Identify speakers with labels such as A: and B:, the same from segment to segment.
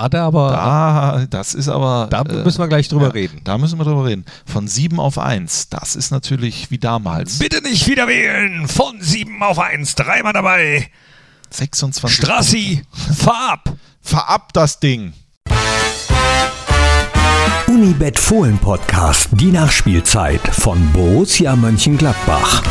A: Da hat er aber.
B: Da, das ist aber.
A: Da äh, müssen wir gleich drüber
B: ja,
A: reden.
B: Da müssen wir drüber reden. Von 7 auf 1. Das ist natürlich wie damals.
A: Bitte nicht wieder wählen. Von 7 auf 1. Dreimal dabei.
B: 26.
A: Strassi, fahr ab.
B: Fahr ab das Ding.
C: Unibet Fohlen Podcast. Die Nachspielzeit von Borussia Mönchengladbach.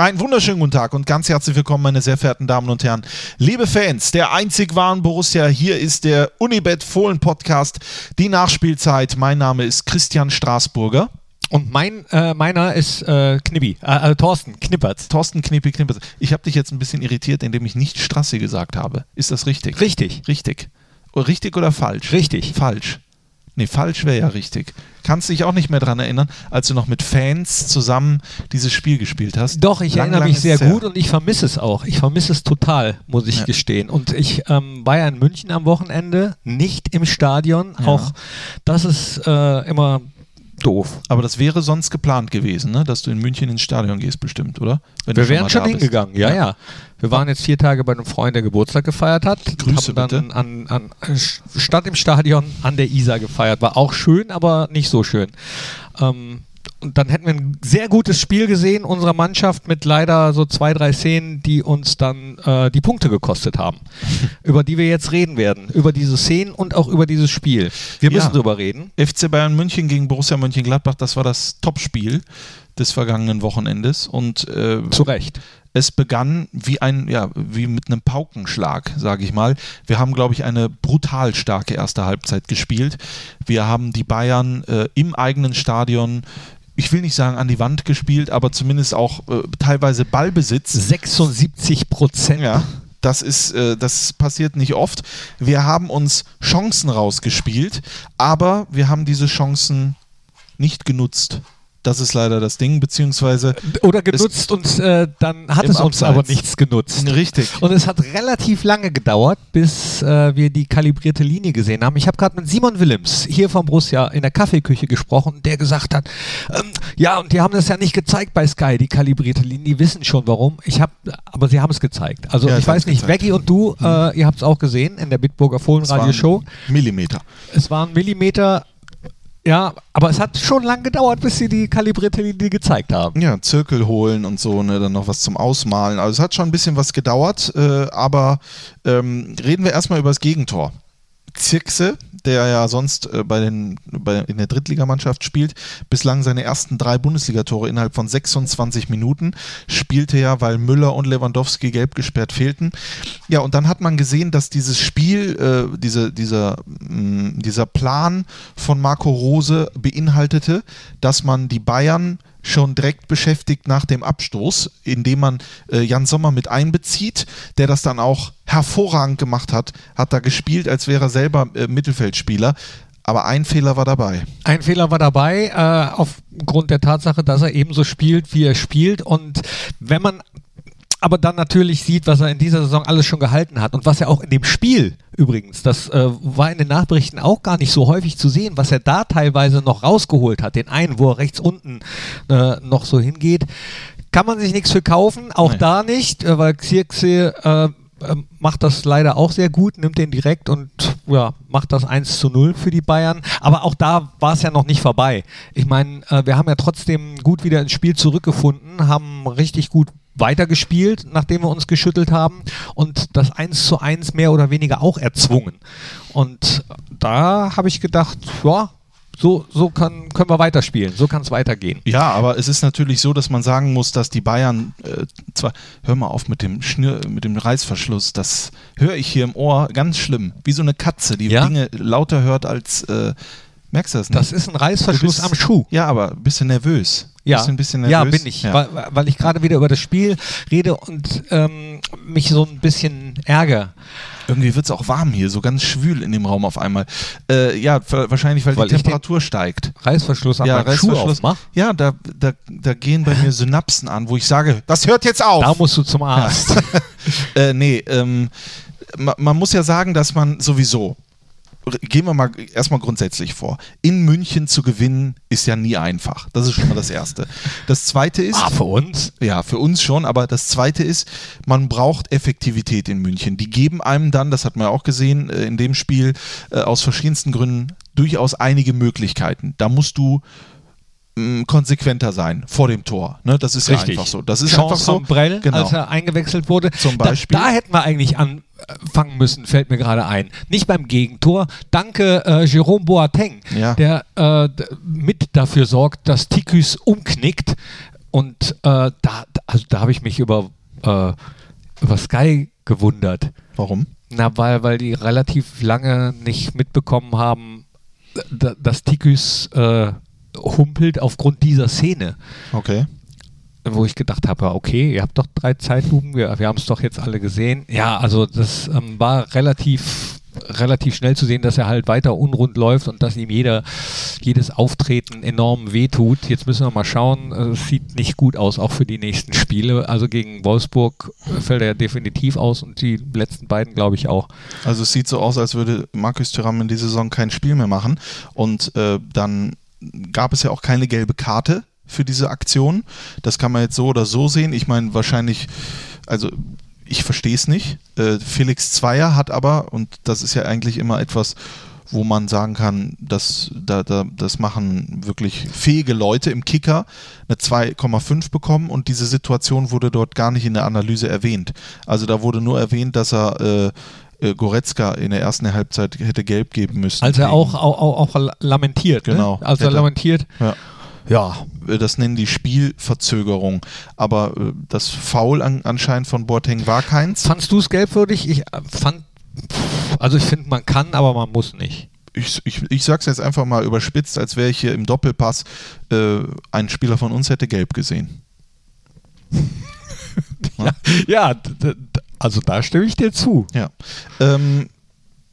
B: Einen wunderschönen guten Tag und ganz herzlich willkommen, meine sehr verehrten Damen und Herren. Liebe Fans der einzig wahren Borussia, hier ist der Unibet Fohlen Podcast, die Nachspielzeit. Mein Name ist Christian Straßburger.
A: Und mein, äh, meiner ist äh, Knibbi, äh, äh, Thorsten Knippert.
B: Thorsten Knippi Knippert. Ich habe dich jetzt ein bisschen irritiert, indem ich nicht Strassi gesagt habe. Ist das richtig?
A: Richtig.
B: Richtig. Richtig oder falsch?
A: Richtig.
B: Falsch. Nee, falsch wäre ja richtig. Kannst dich auch nicht mehr daran erinnern, als du noch mit Fans zusammen dieses Spiel gespielt hast?
A: Doch, ich
B: Lang,
A: erinnere
B: lang
A: mich sehr gut und ich vermisse es auch. Ich vermisse es total, muss ich
B: Ja.
A: gestehen. Und ich ähm, war ja in München am Wochenende, nicht im Stadion.
B: Ja.
A: Auch das ist äh, immer doof.
B: Aber das wäre sonst geplant gewesen, ne? dass du in München ins Stadion gehst, bestimmt, oder? Wenn
A: Wir wären schon hingegangen, ja, ja. Wir waren jetzt vier Tage bei einem Freund, der Geburtstag gefeiert hat.
B: Grüße
A: haben dann an, an, statt im Stadion an der Isar gefeiert. War auch schön, aber nicht so schön. Ähm, und dann hätten wir ein sehr gutes Spiel gesehen unserer Mannschaft mit leider so zwei, drei Szenen, die uns dann äh, die Punkte gekostet haben, über die wir jetzt reden werden. Über diese Szenen und auch über dieses Spiel. Wir müssen
B: Ja.
A: drüber reden.
B: FC Bayern München gegen Borussia Mönchengladbach, das war das Topspiel des vergangenen Wochenendes und äh,
A: Zu Recht.
B: es begann wie ein, ja, wie mit einem Paukenschlag, sage ich mal. Wir haben, glaube ich, eine brutal starke erste Halbzeit gespielt. Wir haben die Bayern äh, im eigenen Stadion, ich will nicht sagen an die Wand gespielt, aber zumindest auch äh, teilweise Ballbesitz.
A: 76 Prozent.
B: Ja, das ist, äh, das passiert nicht oft. Wir haben uns Chancen rausgespielt, aber wir haben diese Chancen nicht genutzt. Das ist leider das Ding, beziehungsweise
A: Oder genutzt und äh, dann hat es uns
B: Abseits.
A: aber nichts genutzt.
B: richtig.
A: Und es hat relativ lange gedauert, bis äh, wir die kalibrierte Linie gesehen haben. Ich habe gerade mit Simon Willems hier vom Borussia in der Kaffeeküche gesprochen, der gesagt hat, ähm, ja, und die haben das ja nicht gezeigt bei Sky, die kalibrierte Linie, die wissen schon warum. Ich habe, aber sie haben es gezeigt. Also
B: Ja,
A: ich weiß nicht. Veggie und du, äh, ihr habt es auch gesehen in der Bitburger Fohlenradio-Show.
B: Millimeter.
A: Es waren Millimeter, ja, aber es hat schon lange gedauert, bis sie die kalibrierte Linie gezeigt haben.
B: Ja, Zirkel holen und so, ne, dann noch was zum Ausmalen. Also es hat schon ein bisschen was gedauert, äh, aber ähm, reden wir erstmal über das Gegentor. Zirkse, der ja sonst äh, bei den, bei, in der Drittligamannschaft spielt, bislang seine ersten drei Bundesligatore innerhalb von 26 Minuten, spielte ja, weil Müller und Lewandowski gelb gesperrt fehlten. Ja, und dann hat man gesehen, dass dieses Spiel, äh, diese, dieser, mh, dieser Plan von Marco Rose beinhaltete, dass man die Bayern schon direkt beschäftigt nach dem Abstoß, indem man äh, Jan Sommer mit einbezieht, der das dann auch hervorragend gemacht hat, hat da gespielt, als wäre er selber äh, Mittelfeldspieler. Aber ein Fehler war dabei.
A: Ein Fehler war dabei, äh, aufgrund der Tatsache, dass er ebenso spielt, wie er spielt. Und wenn man aber dann natürlich sieht, was er in dieser Saison alles schon gehalten hat und was er auch in dem Spiel übrigens, das äh, war in den Nachberichten auch gar nicht so häufig zu sehen, was er da teilweise noch rausgeholt hat. Den einen, wo er rechts unten äh, noch so hingeht, kann man sich nichts für kaufen, auch
B: Nee.
A: da nicht, äh, weil Xirxe äh, äh, macht das leider auch sehr gut, nimmt den direkt und ja, macht das 1 zu 0 für die Bayern. Aber auch da war es ja noch nicht vorbei. Ich meine, äh, wir haben ja trotzdem gut wieder ins Spiel zurückgefunden, haben richtig gut weitergespielt, nachdem wir uns geschüttelt haben und das 1 zu 1 mehr oder weniger auch erzwungen. Und da habe ich gedacht, ja, so, so kann, können wir weiterspielen, so kann es weitergehen.
B: Ja, aber es ist natürlich so, dass man sagen muss, dass die Bayern äh, zwar, hör mal auf mit dem Schnür, mit dem Reißverschluss, das höre ich hier im Ohr ganz schlimm, wie so eine Katze, die
A: Ja?
B: Dinge lauter hört als, äh, merkst du das nicht?
A: Das ist ein Reißverschluss
B: bist-
A: am Schuh.
B: Ja, aber bist du nervös?
A: Ja,
B: Bist du ein bisschen
A: ja
B: nervös?
A: bin ich,
B: Ja.
A: Weil, weil ich gerade wieder über das Spiel rede und ähm, mich so ein bisschen ärgere.
B: Irgendwie wird es auch warm hier, so ganz schwül in dem Raum auf einmal. Äh, ja, wa- wahrscheinlich, weil,
A: Weil
B: die Temperatur steigt.
A: Reißverschluss an
B: Ja,
A: Schuh
B: Reißverschluss.
A: aufmach.
B: Ja, da, da, da gehen bei mir Synapsen an, wo ich sage, das hört jetzt auf.
A: Da musst du zum Arzt.
B: Äh, nee, ähm, ma, man muss ja sagen, dass man sowieso gehen wir mal erstmal grundsätzlich vor. In München zu gewinnen ist ja nie einfach. Das ist schon mal das Erste. Das Zweite ist.
A: Ah, für uns?
B: Ja, für uns schon, aber das Zweite ist, man braucht Effektivität in München. Die geben einem dann, das hat man ja auch gesehen, äh, in dem Spiel äh, aus verschiedensten Gründen durchaus einige Möglichkeiten. Da musst du mm, konsequenter sein vor dem Tor. Ne? Das ist
A: Richtig.
B: ja einfach so. Das ist
A: Chance
B: einfach so.
A: Brell,
B: genau.
A: als er eingewechselt wurde.
B: Zum Beispiel.
A: Da, da hätten wir eigentlich anfangen müssen, fällt mir gerade ein. Nicht beim Gegentor. Danke äh, Jerome Boateng,
B: Ja.
A: der äh, mit dafür sorgt, dass Tikus umknickt. Und äh, da, also da habe ich mich über, äh, über Sky gewundert.
B: Warum?
A: Na, weil, weil die relativ lange nicht mitbekommen haben, dass Tikus äh, humpelt aufgrund dieser Szene
B: Okay.
A: Wo ich gedacht habe, okay, ihr habt doch drei Zeitlupen, wir, wir haben es doch jetzt alle gesehen. Ja, also das ähm, war relativ relativ schnell zu sehen, dass er halt weiter unrund läuft und dass ihm jeder, jedes Auftreten enorm wehtut. Jetzt müssen wir mal schauen. äh, Es sieht nicht gut aus, auch für die nächsten Spiele. Also gegen Wolfsburg fällt er definitiv aus und die letzten beiden, glaube ich, auch.
B: Also es sieht so aus, als würde Markus Thuram in dieser Saison kein Spiel mehr machen. Und äh, dann gab es ja auch keine gelbe Karte für diese Aktion. Das kann man jetzt so oder so sehen. Ich meine, wahrscheinlich, also ich verstehe es nicht. Äh, Felix Zweier hat aber, und das ist ja eigentlich immer etwas, wo man sagen kann, dass da, da, das machen wirklich fähige Leute im Kicker eine 2,5 bekommen und diese Situation wurde dort gar nicht in der Analyse erwähnt. Also da wurde nur erwähnt, dass er äh, äh, Goretzka in der ersten Halbzeit hätte gelb geben müssen.
A: Als er auch, auch, auch, lamentiert.
B: Genau.
A: Ne? Als er lamentiert.
B: Ja.
A: Ja,
B: Äh, Das nennen die Spielverzögerung. Aber äh, das Foul an, anscheinend von Boateng war keins.
A: Fandst du es gelbwürdig? Ich äh, fand, also ich finde, man kann, aber man muss nicht.
B: Ich, ich, ich sag's jetzt einfach mal überspitzt, als wäre ich hier im Doppelpass. Äh, ein Spieler von uns hätte gelb gesehen.
A: Ja, d- also da stimme ich dir zu.
B: Ja. Ähm,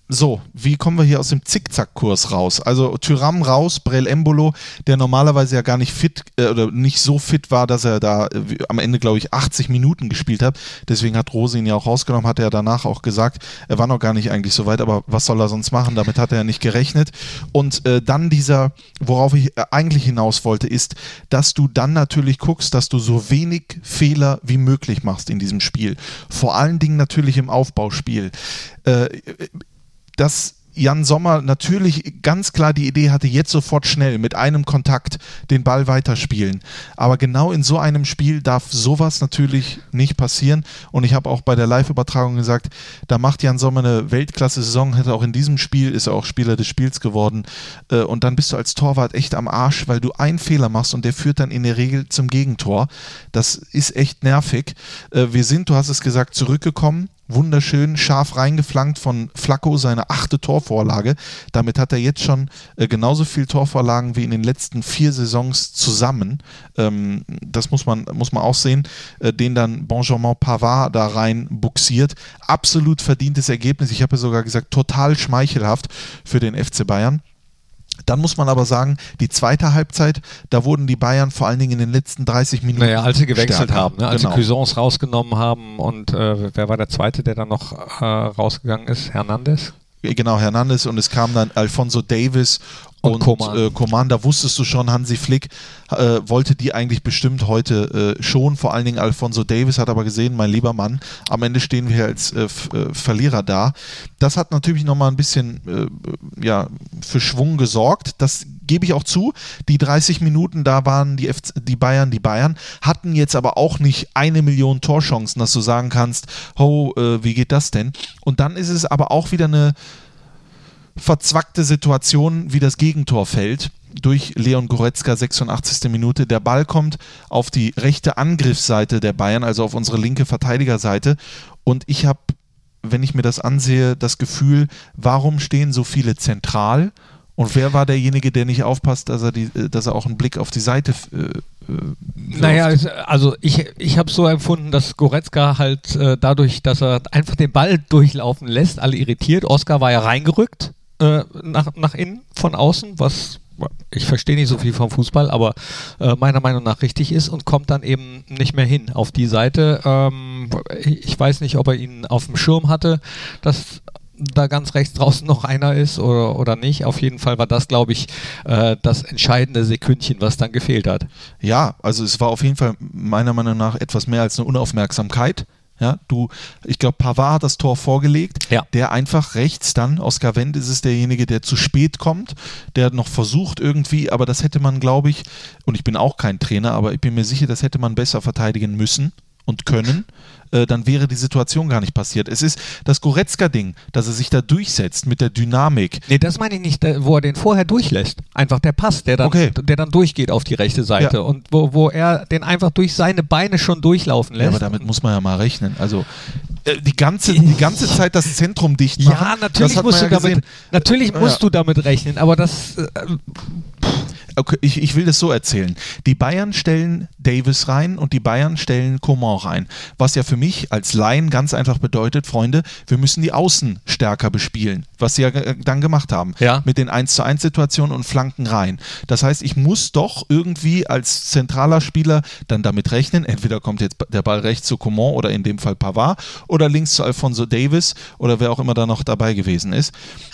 B: so, wie kommen wir hier aus dem Zickzackkurs raus? Also Tyram raus, Brel Embolo, der normalerweise ja gar nicht fit äh, oder nicht so fit war, dass er da äh, am Ende, glaube ich, 80 Minuten gespielt hat. Deswegen hat Rose ihn ja auch rausgenommen, hat er danach auch gesagt, er war noch gar nicht eigentlich so weit, aber was soll er sonst machen? Damit hat er ja nicht gerechnet. Und äh, dann dieser, worauf ich äh, eigentlich hinaus wollte, ist, dass du dann natürlich guckst, dass du so wenig Fehler wie möglich machst in diesem Spiel. Vor allen Dingen natürlich im Aufbauspiel. Dass Jan Sommer natürlich ganz klar die Idee hatte, jetzt sofort schnell mit einem Kontakt den Ball weiterspielen. Aber genau in so einem Spiel darf sowas natürlich nicht passieren. Und ich habe auch bei der Live-Übertragung gesagt, da macht Jan Sommer eine Weltklasse-Saison, hätte auch in diesem Spiel, ist er auch Spieler des Spiels geworden. Äh, Und dann bist du als Torwart echt am Arsch, weil du einen Fehler machst und der führt dann in der Regel zum Gegentor. Das ist echt nervig. Äh, Wir sind, du hast es gesagt, zurückgekommen wunderschön scharf reingeflankt von Flacco, seine achte Torvorlage. Damit hat er jetzt schon äh, genauso viel Torvorlagen wie in den letzten vier Saisons zusammen. Ähm, das muss man, muss man auch sehen. Äh, den dann Benjamin Pavard da rein buxiert. Absolut verdientes Ergebnis. Ich habe ja sogar gesagt, total schmeichelhaft für den FC Bayern. Dann muss man aber sagen, die zweite Halbzeit, da wurden die Bayern vor allen Dingen in den letzten 30 Minuten.
A: Naja, als sie gewechselt
B: stärker.
A: haben, ne? als
B: Genau.
A: sie Cuisance rausgenommen haben und äh, wer war der Zweite, der dann noch äh, rausgegangen ist? Hernandez?
B: Genau, Hernandez und es kam dann Alfonso Davis
A: Und Coman.
B: äh, Coman. Da wusstest du schon, Hansi Flick äh, wollte die eigentlich bestimmt heute äh, schon. Vor allen Dingen Alfonso Davis hat aber gesehen, mein lieber Mann, am Ende stehen wir als äh, äh, Verlierer da. Das hat natürlich nochmal ein bisschen äh, ja, für Schwung gesorgt. Das gebe ich auch zu. Die 30 Minuten, da waren die, FC, die Bayern die Bayern, hatten jetzt aber auch nicht eine Million Torchancen, dass du sagen kannst, oh, wie geht das denn? Und dann ist es aber auch wieder eine verzwackte Situation, wie das Gegentor fällt. Durch Leon Goretzka, 86. Minute. Der Ball kommt auf die rechte Angriffsseite der Bayern, also auf unsere linke Verteidigerseite. Und ich habe, wenn ich mir das ansehe, das Gefühl, warum stehen so viele zentral? Und wer war derjenige, der nicht aufpasst, dass er, die, äh, dass er auch einen Blick auf die Seite äh, äh, wirft?
A: Naja, also ich, ich habe so empfunden, dass Goretzka halt äh, dadurch, dass er einfach den Ball durchlaufen lässt, alle irritiert. Oscar war ja reingerückt äh, nach, nach innen von außen, was ich verstehe nicht so viel vom Fußball, aber äh, meiner Meinung nach richtig ist und kommt dann eben nicht mehr hin auf die Seite. Ähm, ich weiß nicht, ob er ihn auf dem Schirm hatte, dass da ganz rechts draußen noch einer ist oder, oder nicht. Auf jeden Fall war das, glaube ich, äh, das entscheidende Sekündchen, was dann gefehlt hat.
B: Ja, also es war auf jeden Fall meiner Meinung nach etwas mehr als eine Unaufmerksamkeit. Ja, du, ich glaube, Pavard hat das Tor vorgelegt,
A: Ja.
B: der einfach rechts dann, Oscar Wendt ist es derjenige, der zu spät kommt, der noch versucht irgendwie, aber das hätte man, glaube ich, und ich bin auch kein Trainer, aber ich bin mir sicher, das hätte man besser verteidigen müssen und können, äh, dann wäre die Situation gar nicht passiert. Es ist das Goretzka-Ding, dass er sich da durchsetzt mit der Dynamik.
A: Nee, das meine ich nicht, wo er den vorher durchlässt. Einfach der Pass, der dann,
B: Okay.
A: der dann durchgeht auf die rechte Seite
B: Ja.
A: und wo, wo er den einfach durch seine Beine schon durchlaufen
B: Ja,
A: lässt.
B: aber damit muss man ja mal rechnen. Also äh, die ganze, die ganze Zeit das Zentrum dicht machen.
A: ja, natürlich musst
B: man
A: du
B: ja
A: damit, natürlich
B: Ja.
A: musst du damit rechnen, aber das, äh,
B: Okay, ich, ich will das so erzählen. Die Bayern stellen Davis rein und die Bayern stellen Coman rein. Was ja für mich als Laien ganz einfach bedeutet, Freunde, wir müssen die Außen stärker bespielen, was sie ja dann gemacht haben.
A: Ja.
B: Mit den 1 zu 1 Situationen und Flanken rein. Das heißt, ich muss doch irgendwie als zentraler Spieler dann damit rechnen, entweder kommt jetzt der Ball rechts zu Coman oder in dem Fall Pavard oder links zu Alfonso Davis oder wer auch immer da noch dabei gewesen ist.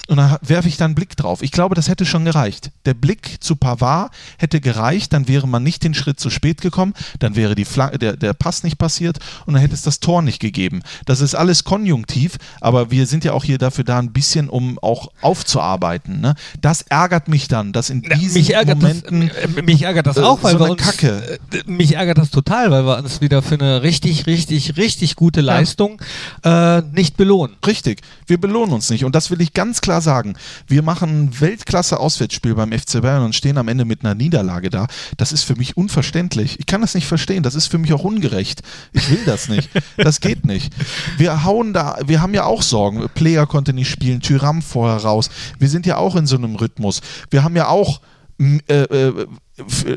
B: Und da werfe ich dann einen Blick drauf. Ich glaube, das hätte schon gereicht. Der Blick zu Pavard hätte gereicht, dann wäre man nicht den Schritt zu spät gekommen, dann wäre die Fla der, der Pass nicht passiert und dann hätte es das Tor nicht gegeben. Das ist alles konjunktiv, aber wir sind ja auch hier dafür da, ein bisschen, um auch aufzuarbeiten. Ne? Das ärgert mich dann, dass in
A: Ja,
B: diesen
A: mich ärgert
B: Momenten
A: das, äh, mich ärgert das
B: äh,
A: auch, weil
B: so
A: wir uns,
B: Kacke.
A: Äh, mich ärgert das total, weil wir uns wieder für eine richtig, richtig, richtig gute Leistung äh, nicht belohnen.
B: Richtig, wir belohnen uns nicht. Und das will ich ganz klar sagen. Wir machen ein Weltklasse-Auswärtsspiel beim FC Bayern und stehen am Ende mit einer Niederlage da. Das ist für mich unverständlich. Ich kann das nicht verstehen. Das ist für mich auch ungerecht. Ich will das nicht. Das geht nicht. Wir hauen da, wir haben ja auch Sorgen. Player konnte nicht spielen, Tyram vorher raus. Wir sind ja auch in so einem Rhythmus. Wir haben ja auch äh, äh,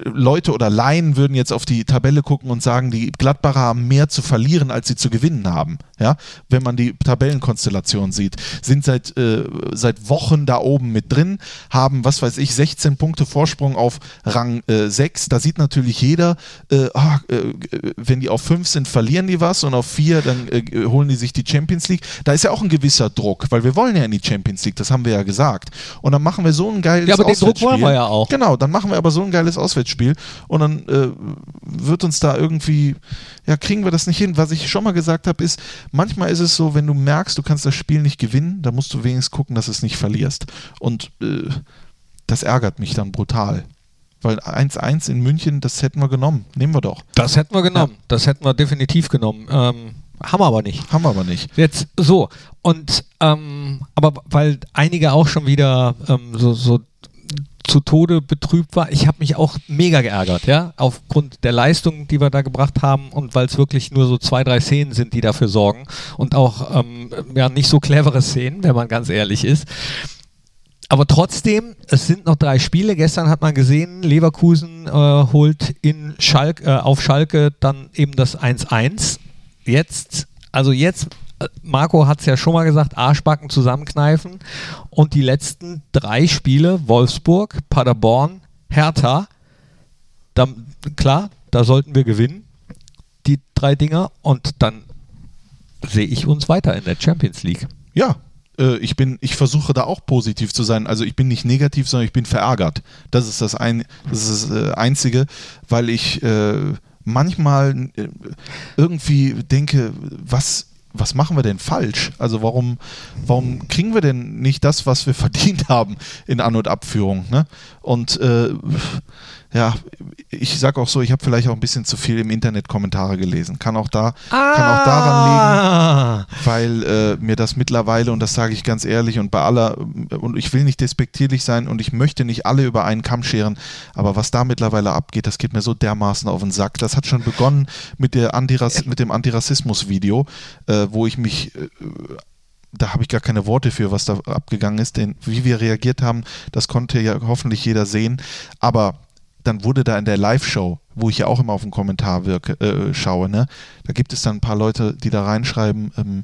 B: Leute oder Laien würden jetzt auf die Tabelle gucken und sagen, die Gladbacher haben mehr zu verlieren, als sie zu gewinnen haben. Ja, wenn man die Tabellenkonstellation sieht, sind seit, äh, seit Wochen da oben mit drin, haben, was weiß ich, 16 Punkte Vorsprung auf Rang äh, 6. Da sieht natürlich jeder, äh, ah, äh, wenn die auf 5 sind, verlieren die was und auf 4, dann äh, holen die sich die Champions League. Da ist ja auch ein gewisser Druck, weil wir wollen ja in die Champions League, das haben wir ja gesagt. Und dann machen wir so ein geiles
A: Ja, aber den Druck wollen wir ja auch.
B: Genau, dann machen wir aber so ein geiles Auswärtsspiel und dann äh, wird uns da irgendwie, ja, kriegen wir das nicht hin. Was ich schon mal gesagt habe, ist, manchmal ist es so, wenn du merkst, du kannst das Spiel nicht gewinnen, dann musst du wenigstens gucken, dass du es nicht verlierst. Und äh, das ärgert mich dann brutal. Weil 1-1 in München, das hätten wir genommen. Nehmen wir doch.
A: Das hätten wir genommen. Das hätten wir definitiv genommen. Ähm, haben wir aber nicht.
B: Haben wir aber nicht.
A: Jetzt so. Und ähm, aber weil einige auch schon wieder ähm, so, so zu Tode betrübt war, ich habe mich auch mega geärgert, ja, aufgrund der Leistung, die wir da gebracht haben und weil es wirklich nur so zwei, drei Szenen sind, die dafür sorgen und auch ähm, ja nicht so clevere Szenen, wenn man ganz ehrlich ist. Aber trotzdem, es sind noch drei Spiele. Gestern hat man gesehen, Leverkusen äh, holt in Schalk, äh, auf Schalke dann eben das 1-1. Jetzt, also jetzt, Marco hat es ja schon mal gesagt, Arschbacken zusammenkneifen. Und die letzten drei Spiele, Wolfsburg, Paderborn, Hertha, da, klar, da sollten wir gewinnen, die drei Dinger. Und dann sehe ich uns weiter in der Champions League.
B: Ja, äh, ich bin, ich versuche da auch positiv zu sein. Also ich bin nicht negativ, sondern ich bin verärgert. Das ist das, ein, das ist das äh, Einzige, weil ich äh, manchmal äh, irgendwie denke, was, was machen wir denn falsch? Also warum, warum kriegen wir denn nicht das, was wir verdient haben in An- und Abführung? Ne? Und äh, ja, ich sag auch so, ich habe vielleicht auch ein bisschen zu viel im Internet Kommentare gelesen. Kann auch da, kann auch daran liegen
A: liegen.
B: weil äh, mir das mittlerweile, und das sage ich ganz ehrlich und bei aller, und ich will nicht despektierlich sein und ich möchte nicht alle über einen Kamm scheren, aber was da mittlerweile abgeht, das geht mir so dermaßen auf den Sack. Das hat schon begonnen mit, der Antirass mit dem Antirassismus-Video, äh, wo ich mich. Äh, da habe ich gar keine Worte für, was da abgegangen ist, denn wie wir reagiert haben, das konnte ja hoffentlich jeder sehen. Aber dann wurde da in der Live-Show, wo ich ja auch immer auf den Kommentar wirke, äh, schaue, ne, da gibt es dann ein paar Leute, die da reinschreiben, ähm,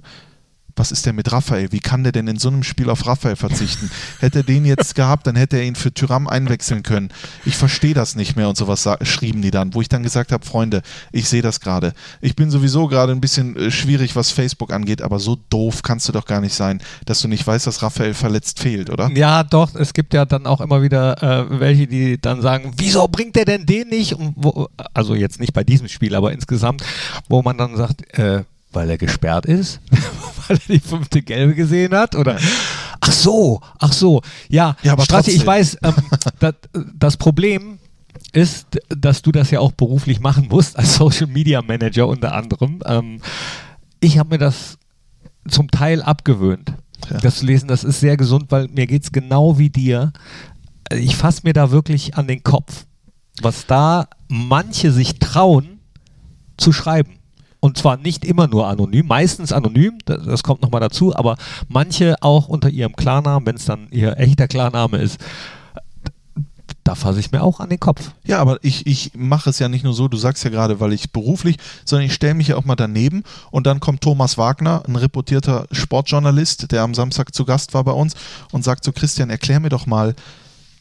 B: was ist denn mit Raphael? Wie kann der denn in so einem Spiel auf Raphael verzichten? hätte er den jetzt gehabt, dann hätte er ihn für Tyram einwechseln können. Ich verstehe das nicht mehr und sowas schrieben die dann, wo ich dann gesagt habe, Freunde, ich sehe das gerade. Ich bin sowieso gerade ein bisschen äh, schwierig, was Facebook angeht, aber so doof kannst du doch gar nicht sein, dass du nicht weißt, dass Raphael verletzt fehlt, oder?
A: Ja, doch. Es gibt ja dann auch immer wieder äh, welche, die dann sagen, wieso bringt der denn den nicht? Wo, also jetzt nicht bei diesem Spiel, aber insgesamt, wo man dann sagt, äh, weil er gesperrt ist, weil er die fünfte Gelbe gesehen hat oder ach so, ach so, ja,
B: ja aber
A: Strassi, ich weiß, ähm, das, das Problem ist, dass du das ja auch beruflich machen musst, als Social Media Manager unter anderem. Ähm, ich habe mir das zum Teil abgewöhnt, ja. das zu lesen. Das ist sehr gesund, weil mir geht es genau wie dir. Ich fasse mir da wirklich an den Kopf, was da manche sich trauen zu schreiben. Und zwar nicht immer nur anonym, meistens anonym, das, das kommt nochmal dazu, aber manche auch unter ihrem Klarnamen, wenn es dann ihr echter Klarname ist. Da fasse ich mir auch an den Kopf.
B: Ja, aber ich, ich mache es ja nicht nur so, du sagst ja gerade, weil ich beruflich, sondern ich stelle mich ja auch mal daneben und dann kommt Thomas Wagner, ein reputierter Sportjournalist, der am Samstag zu Gast war bei uns und sagt so, Christian, erklär mir doch mal,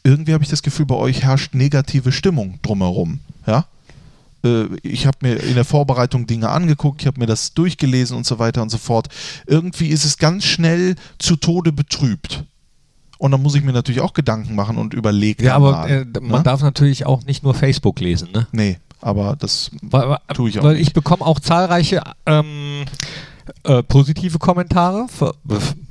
B: irgendwie habe ich das Gefühl, bei euch herrscht negative Stimmung drumherum. Ja? Äh, ich habe mir in der Vorbereitung Dinge angeguckt, ich habe mir das durchgelesen und so weiter und so fort. Irgendwie ist es ganz schnell zu Tode betrübt. Und dann muss ich mir natürlich auch Gedanken machen und überlegen.
A: Ja, aber äh, man Na? Ne? darf natürlich auch nicht nur Facebook lesen, ne?
B: Nee, aber das
A: weil, tue ich auch Weil nicht. ich bekomme auch zahlreiche ähm, äh, positive Kommentare, für,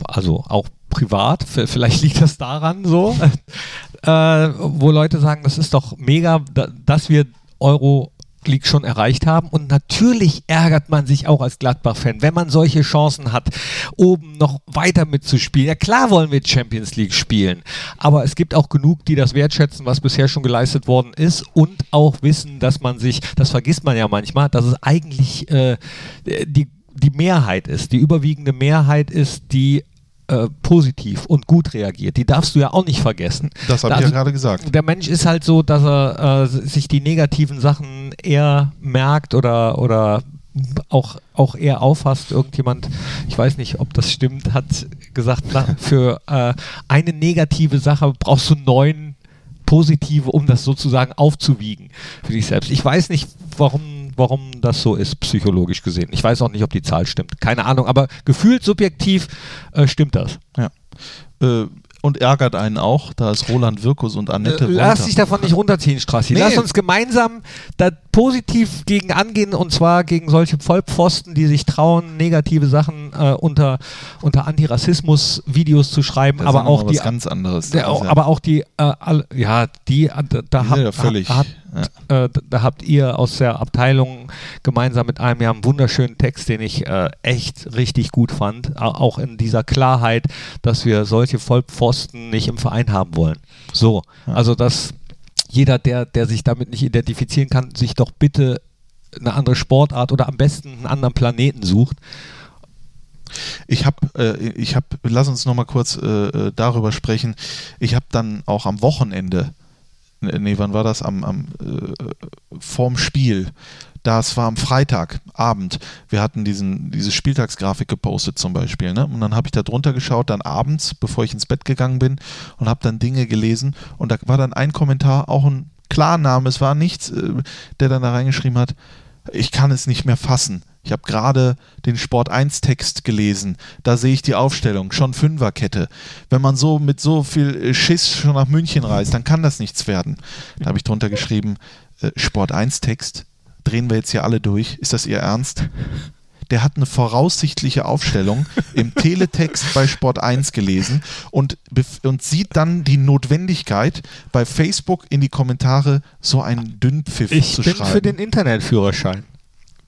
A: also auch privat, vielleicht liegt das daran so, äh, wo Leute sagen, das ist doch mega, dass wir Euro League schon erreicht haben. Und natürlich ärgert man sich auch als Gladbach-Fan, wenn man solche Chancen hat, oben noch weiter mitzuspielen. Ja klar wollen wir Champions League spielen, aber es gibt auch genug, die das wertschätzen, was bisher schon geleistet worden ist und auch wissen, dass man sich, das vergisst man ja manchmal, dass es eigentlich äh, die die Mehrheit ist, die überwiegende Mehrheit ist, die äh, positiv und gut reagiert. Die darfst du ja auch nicht vergessen.
B: Das habe ich ja also gerade gesagt.
A: Der Mensch ist halt so, dass er äh, sich die negativen Sachen eher merkt oder, oder auch, auch eher auffasst. Irgendjemand, ich weiß nicht, ob das stimmt, hat gesagt, na, für äh, eine negative Sache brauchst du neun positive, um das sozusagen aufzuwiegen für dich selbst. Ich weiß nicht, warum warum das so ist, psychologisch gesehen. Ich weiß auch nicht, ob die Zahl stimmt. Keine Ahnung, aber gefühlt subjektiv äh, stimmt das.
B: Ja. Äh, und ärgert einen auch. Da ist Roland Wirkus und Annette. Äh,
A: lass dich davon nicht runterziehen, Strassi. Nee. Lass uns gemeinsam da positiv gegen angehen und zwar gegen solche Vollpfosten, die sich trauen, negative Sachen äh, unter, unter Antirassismus-Videos zu schreiben. Das aber auch die.
B: ganz anderes.
A: Der, aber auch die, äh, all, ja, die, da, da, ja völlig. Hat, ja. Äh, da habt ihr aus der Abteilung gemeinsam mit einem ja einen wunderschönen Text, den ich äh, echt richtig gut fand. Auch in dieser Klarheit, dass wir solche Vollpfosten nicht im Verein haben wollen. So, also dass jeder, der, der sich damit nicht identifizieren kann, sich doch bitte eine andere Sportart oder am besten einen anderen Planeten sucht.
B: Ich habe, äh, ich habe, lass uns noch mal kurz äh, äh darüber sprechen. Ich habe dann auch am Wochenende nee, wann war das? Am, am äh, vorm Spiel. Das war am Freitagabend. Wir hatten diesen, diese Spieltagsgrafik gepostet zum Beispiel. Ne? Und dann habe ich da drunter geschaut, dann abends, bevor ich ins Bett gegangen bin und habe dann Dinge gelesen. Und da war dann ein Kommentar, auch ein Klarname, es war nichts, äh, der dann da reingeschrieben hat, ich kann es nicht mehr fassen. Ich habe gerade den Sport 1 Text gelesen. Da sehe ich die Aufstellung, schon Fünferkette. Wenn man so mit so viel Schiss schon nach München reist, dann kann das nichts werden. Da habe ich drunter geschrieben, äh, Sport 1 Text, drehen wir jetzt hier alle durch. Ist das Ihr Ernst? Der hat eine voraussichtliche Aufstellung im Teletext bei Sport 1 gelesen und, und sieht dann die Notwendigkeit, bei Facebook in die Kommentare so einen Dünnpfiff
A: ich
B: zu schreiben. Ich bin
A: für den Internetführerschein.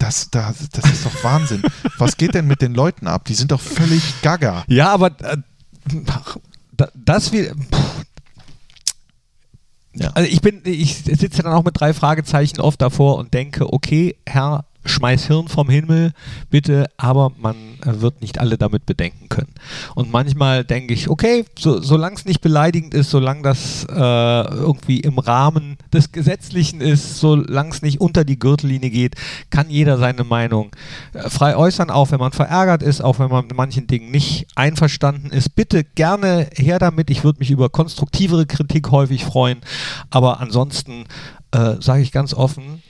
B: Das, das, das ist doch Wahnsinn. Was geht denn mit den Leuten ab? Die sind doch völlig gaga.
A: Ja, aber äh, das wir. Ja. Also ich bin, ich sitze dann auch mit drei Fragezeichen oft davor und denke, okay, Herr schmeiß Hirn vom Himmel, bitte, aber man äh, wird nicht alle damit bedenken können. Und manchmal denke ich, okay, so, solange es nicht beleidigend ist, solange das äh, irgendwie im Rahmen des Gesetzlichen ist, solange es nicht unter die Gürtellinie geht, kann jeder seine Meinung äh, frei äußern, auch wenn man verärgert ist, auch wenn man mit manchen Dingen nicht einverstanden ist. Bitte gerne her damit. Ich würde mich über konstruktivere Kritik häufig freuen. Aber ansonsten äh, sage ich ganz offen,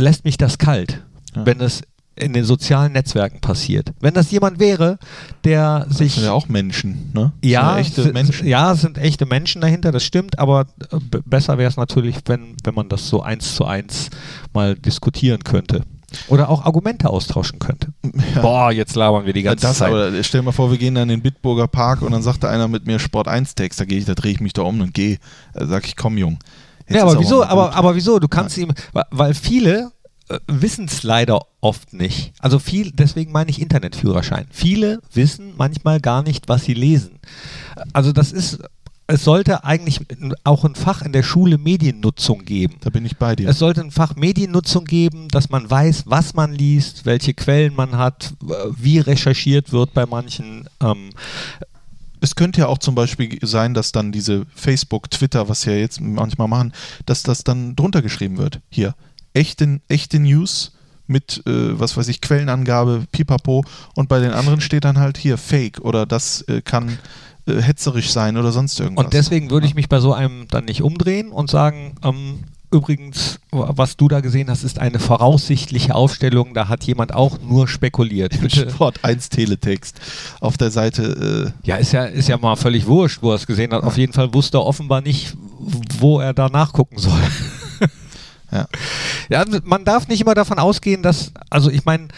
A: lässt mich das kalt,
B: Ja.
A: wenn es in den sozialen Netzwerken passiert. Wenn das jemand wäre, der
B: Das
A: sich
B: sind ja auch Menschen, ne? Das
A: ja,
B: sind Menschen.
A: ja, es sind echte Menschen dahinter, das stimmt, aber äh, besser wäre es natürlich, wenn, wenn man das so eins zu eins mal diskutieren könnte. Oder auch Argumente austauschen könnte. Boah, jetzt labern wir die ganze
B: das,
A: Zeit.
B: aber stell dir mal vor, wir gehen dann in den Bitburger Park und dann sagt da einer mit mir Sport 1 Text, da gehe ich, da drehe ich mich da um und gehe. Da sag ich, komm Jung.
A: Ja, aber wieso? Aber, aber wieso? Du kannst ihm, wa- weil viele äh, wissen es leider oft nicht. Also viel, deswegen meine ich Internetführerschein. Viele wissen manchmal gar nicht, was sie lesen. Also das ist, es sollte eigentlich auch ein Fach in der Schule Mediennutzung geben.
B: Da bin ich bei dir.
A: Es sollte ein Fach Mediennutzung geben, dass man weiß, was man liest, welche Quellen man hat, wie recherchiert wird bei manchen. Ähm,
B: Es könnte ja auch zum Beispiel sein, dass dann diese Facebook, Twitter, was ja jetzt manchmal machen, dass das dann drunter geschrieben wird. Hier, echte, echte News mit, äh, was weiß ich, Quellenangabe, pipapo. Und bei den anderen steht dann halt hier Fake oder das äh, kann äh, hetzerisch sein oder sonst irgendwas.
A: und deswegen würde ich mich bei so einem dann nicht umdrehen und sagen, ähm, übrigens, was du da gesehen hast, ist eine voraussichtliche Aufstellung, da hat jemand auch nur spekuliert.
B: Sport 1 Teletext auf der Seite. Äh,
A: Ja, ist ja, ist ja mal völlig wurscht, wo er es gesehen hat. Auf jeden Fall wusste er offenbar nicht, wo er da nachgucken soll.
B: Ja.
A: ja, man darf nicht immer davon ausgehen, dass, also ich meine,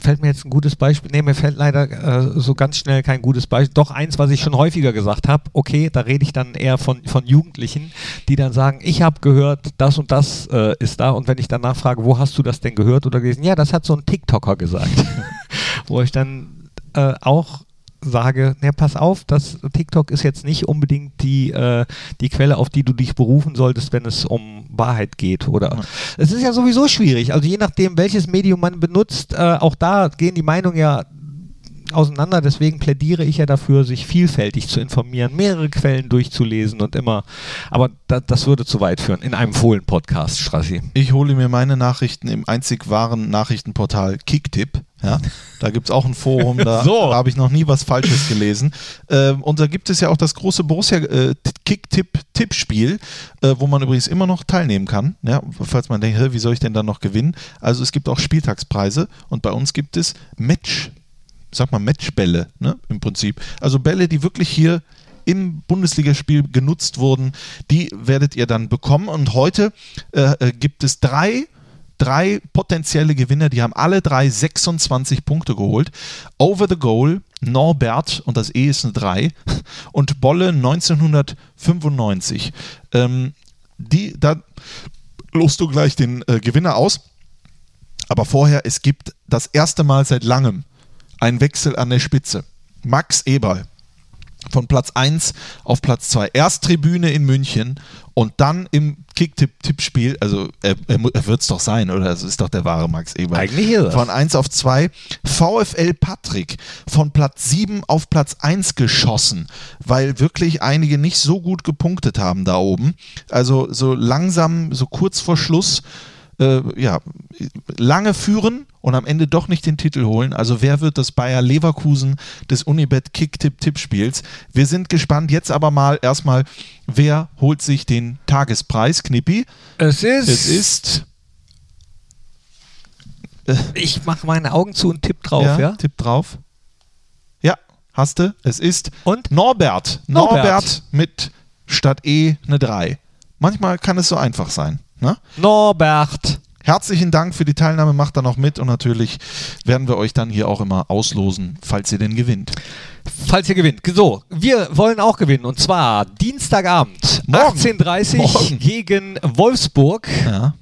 A: fällt mir jetzt ein gutes Beispiel, nee, mir fällt leider äh, so ganz schnell kein gutes Beispiel, doch eins, was ich schon häufiger gesagt habe, okay, da rede ich dann eher von, von Jugendlichen, die dann sagen, ich habe gehört, das und das äh, ist da. Und wenn ich dann nachfrage, wo hast du das denn gehört oder gelesen, ja, das hat so ein TikToker gesagt, wo ich dann äh, auch sage, ne, pass auf, das TikTok ist jetzt nicht unbedingt die, äh, die Quelle, auf die du dich berufen solltest, wenn es um Wahrheit geht. Oder
B: Ja.
A: es ist ja sowieso schwierig. Also je nachdem, welches Medium man benutzt, äh, auch da gehen die Meinungen ja auseinander. Deswegen plädiere ich ja dafür, sich vielfältig zu informieren, mehrere Quellen durchzulesen und immer. Aber da, das würde zu weit führen in einem Fohlen-Podcast, Strassi.
B: ich hole mir meine Nachrichten im einzig wahren Nachrichtenportal Kicktip. Ja, da gibt es auch ein Forum, da
A: So.
B: habe ich noch nie was Falsches gelesen. Ähm, und da gibt es ja auch das große Borussia äh, Kicktipp-Tippspiel, äh, wo man übrigens immer noch teilnehmen kann. Ja, falls man denkt, wie soll ich denn dann noch gewinnen? Also es gibt auch Spieltagspreise und bei uns gibt es Match, sag mal Matchbälle, ne, im Prinzip. Also Bälle, die wirklich hier im Bundesligaspiel genutzt wurden, die werdet ihr dann bekommen. Und heute äh, äh, gibt es drei drei potenzielle Gewinner, die haben alle drei 26 Punkte geholt. Over the Goal, Norbert, und das E ist eine 3, und Bolle 1995. Ähm, die, da lost du gleich den äh, Gewinner aus. Aber vorher, es gibt das erste Mal seit langem einen Wechsel an der Spitze. Max Eberl von Platz 1 auf Platz 2. Erst Tribüne in München und dann im Kick-Tipp-Tippspiel, also er, er, er wird es doch sein, oder? Das ist doch der wahre Max Eberl.
A: Eigentlich ist.
B: Von 1 auf 2. VfL Patrick von Platz 7 auf Platz 1 geschossen, weil wirklich einige nicht so gut gepunktet haben da oben. Also so langsam, so kurz vor Schluss äh, ja, lange führen und am Ende doch nicht den Titel holen. Also wer wird das Bayer Leverkusen des Unibet Kick-Tipp-Tippspiels? Wir sind gespannt. Jetzt aber mal erstmal, wer holt sich den Tagespreis, Knippi?
A: Es ist.
B: Es ist
A: Ich mache meine Augen zu und tipp drauf, ja?
B: Tipp drauf. Ja, hast du. Es ist
A: Und?
B: Norbert.
A: Norbert.
B: Norbert, mit statt E eine 3. Manchmal kann es so einfach sein. Ne?
A: Norbert.
B: Herzlichen Dank für die Teilnahme, macht da noch mit und natürlich werden wir euch dann hier auch immer auslosen, falls ihr denn gewinnt.
A: Falls ihr gewinnt. So, wir wollen auch gewinnen. Und zwar Dienstagabend,
B: Morgen.
A: 18.30
B: Morgen.
A: gegen Wolfsburg
B: Ja.